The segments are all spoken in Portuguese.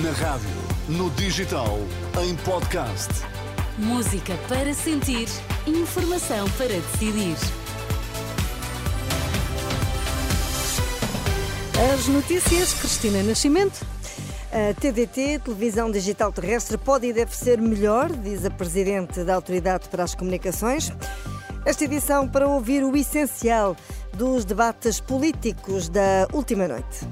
Na rádio, no digital, em podcast. Música para sentir, informação para decidir. As notícias, Cristina Nascimento. A TDT, Televisão Digital Terrestre, pode e deve ser melhor, diz a Presidente da Autoridade para as Comunicações. Esta edição para ouvir o essencial dos debates políticos da última noite.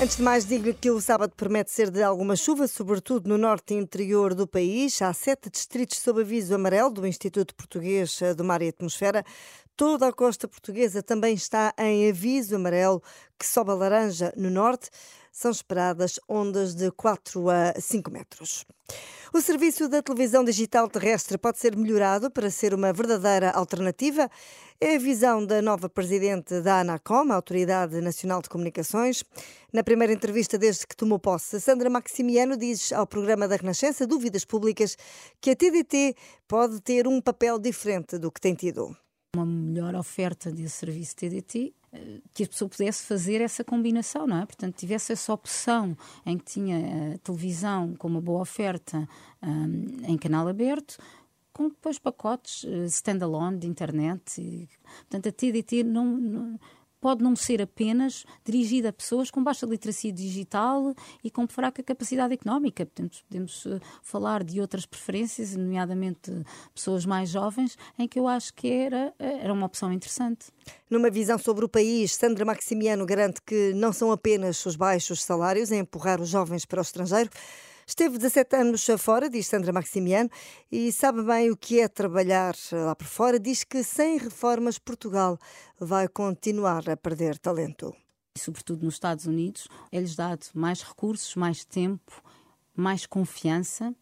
Antes de mais, digo-lhe que o sábado promete ser de alguma chuva, sobretudo no norte e interior do país. Há sete distritos sob aviso amarelo do Instituto Português do Mar e Atmosfera. Toda a costa portuguesa também está em aviso amarelo, que sobe a laranja no norte. São esperadas ondas de 4 a 5 metros. O serviço da televisão digital terrestre pode ser melhorado para ser uma verdadeira alternativa? É a visão da nova presidente da ANACOM, a Autoridade Nacional de Comunicações. Na primeira entrevista desde que tomou posse, Sandra Maximiano diz ao programa da Renascença Dúvidas Públicas que a TDT pode ter um papel diferente do que tem tido. Uma melhor oferta de serviço TDT que a pessoa pudesse fazer essa combinação, não é? Portanto, tivesse essa opção em que tinha a televisão com uma boa oferta um, em canal aberto, com depois pacotes uh, standalone de internet. E, portanto, a TDT não, não pode não ser apenas dirigida a pessoas com baixa literacia digital e com fraca capacidade económica. Podemos uh, falar de outras preferências, nomeadamente pessoas mais jovens, em que eu acho que era, eh, era uma opção interessante. Numa visão sobre o país, Sandra Maximiano garante que não são apenas os baixos salários a empurrar os jovens para o estrangeiro, Esteve 17 anos fora, diz Sandra Maximiano, e sabe bem o que é trabalhar lá por fora. Diz que sem reformas Portugal vai continuar a perder talento. Sobretudo nos Estados Unidos, é-lhes dado mais recursos, mais tempo, mais confiança.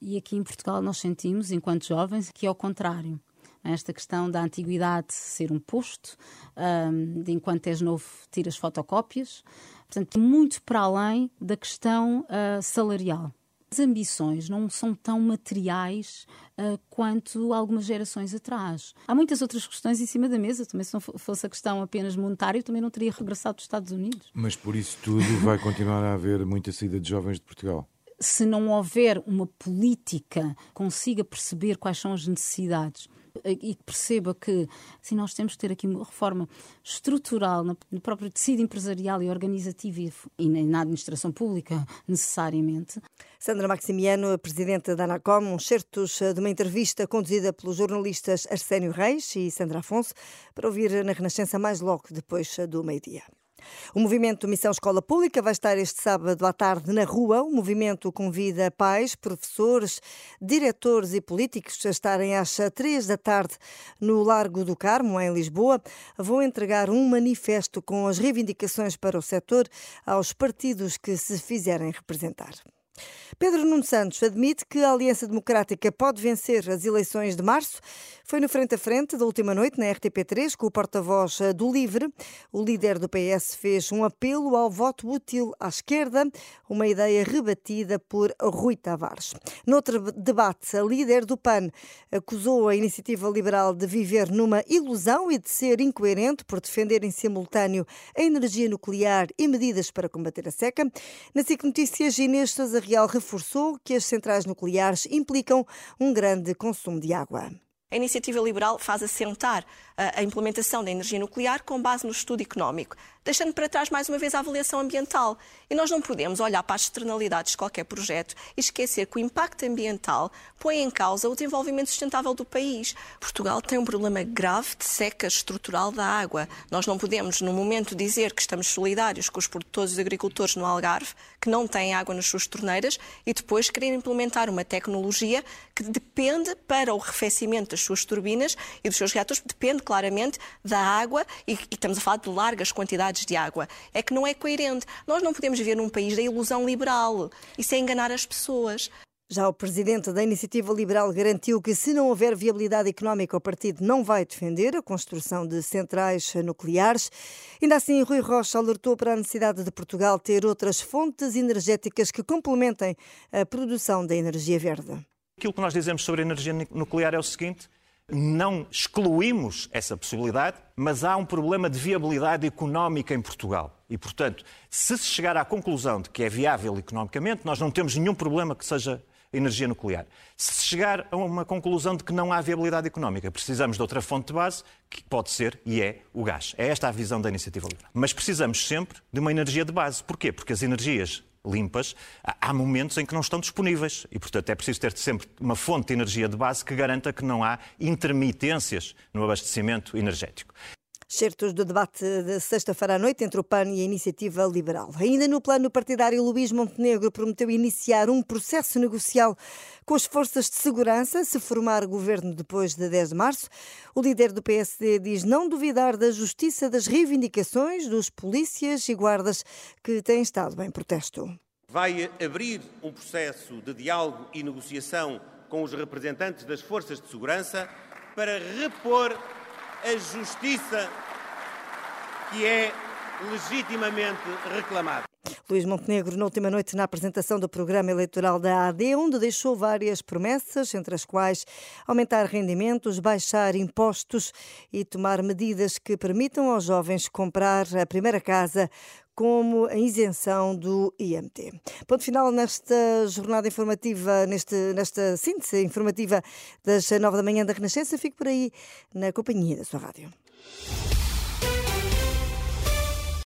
E aqui em Portugal nós sentimos, enquanto jovens, que é o contrário esta questão da antiguidade ser um posto, um, de enquanto és novo tiras fotocópias, portanto, muito para além da questão uh, salarial. As ambições não são tão materiais uh, quanto algumas gerações atrás. Há muitas outras questões em cima da mesa. Também, se não fosse a questão apenas monetária, eu também não teria regressado dos Estados Unidos. Mas por isso tudo vai continuar a haver muita saída de jovens de Portugal se não houver uma política que consiga perceber quais são as necessidades e que perceba que assim, nós temos que ter aqui uma reforma estrutural no, próprio tecido empresarial e organizativo e na administração pública, necessariamente. Sandra Maximiano, presidente da ANACOM, um certos de uma entrevista conduzida pelos jornalistas Arsénio Reis e Sandra Afonso, para ouvir na Renascença mais logo depois do meio-dia. O movimento Missão Escola Pública vai estar este sábado à tarde na rua. O movimento convida pais, professores, diretores e políticos a estarem às três da tarde no Largo do Carmo, em Lisboa. Vão entregar um manifesto com as reivindicações para o setor aos partidos que se fizerem representar. Pedro Nuno Santos admite que a Aliança Democrática pode vencer as eleições de março. Foi no frente a frente da última noite na RTP3 com o porta-voz do Livre. O líder do PS fez um apelo ao voto útil à esquerda, uma ideia rebatida por Rui Tavares. Noutro debate, a líder do PAN acusou a iniciativa liberal de viver numa ilusão e de ser incoerente por defender em simultâneo a energia nuclear e medidas para combater a seca. Na SIC Notícias, Inês Sousa Real reforçou que as centrais nucleares implicam um grande consumo de água. A iniciativa liberal faz assentar a implementação da energia nuclear com base no estudo económico, deixando para trás mais uma vez a avaliação ambiental. E nós não podemos olhar para as externalidades de qualquer projeto e esquecer que o impacto ambiental põe em causa o desenvolvimento sustentável do país. Portugal tem um problema grave de seca estrutural da água. Nós não podemos, no momento, dizer que estamos solidários com os produtores e agricultores no Algarve, que não têm água nas suas torneiras, e depois querer implementar uma tecnologia que depende para o arrefecimento das suas turbinas e dos seus reatores, depende claramente da água, e, e estamos a falar de largas quantidades de água. É que não é coerente. Nós não podemos viver num país da ilusão liberal. Isso é enganar as pessoas. Já o presidente da Iniciativa Liberal garantiu que, se não houver viabilidade económica, o partido não vai defender a construção de centrais nucleares. Ainda assim, Rui Rocha alertou para a necessidade de Portugal ter outras fontes energéticas que complementem a produção da energia verde. Aquilo que nós dizemos sobre a energia nuclear é o seguinte: Não excluímos essa possibilidade, mas há um problema de viabilidade económica em Portugal. E, portanto, se se chegar à conclusão de que é viável economicamente, nós não temos nenhum problema que seja energia nuclear. Se se chegar a uma conclusão de que não há viabilidade económica, precisamos de outra fonte de base, que pode ser e é o gás. É esta a visão da iniciativa liberal. Mas precisamos sempre de uma energia de base. Porquê? Porque as energias limpas, há momentos em que não estão disponíveis e, portanto, é preciso ter sempre uma fonte de energia de base que garanta que não há intermitências no abastecimento energético. Certos do debate de sexta-feira à noite entre o PAN e a Iniciativa Liberal. Ainda no plano partidário, Luís Montenegro prometeu iniciar um processo negocial com as forças de segurança se formar governo depois de 10 de março. O líder do PSD diz não duvidar da justiça das reivindicações dos polícias e guardas que têm estado em protesto. Vai abrir um processo de diálogo e negociação com os representantes das forças de segurança para repor a justiça que é legitimamente reclamada. Luís Montenegro, na última noite, na apresentação do programa eleitoral da AD, onde deixou várias promessas, entre as quais aumentar rendimentos, baixar impostos e tomar medidas que permitam aos jovens comprar a primeira casa como a isenção do IMT. Ponto final nesta jornada informativa, neste, nesta síntese informativa das nove da manhã da Renascença. Fico por aí na companhia da sua rádio.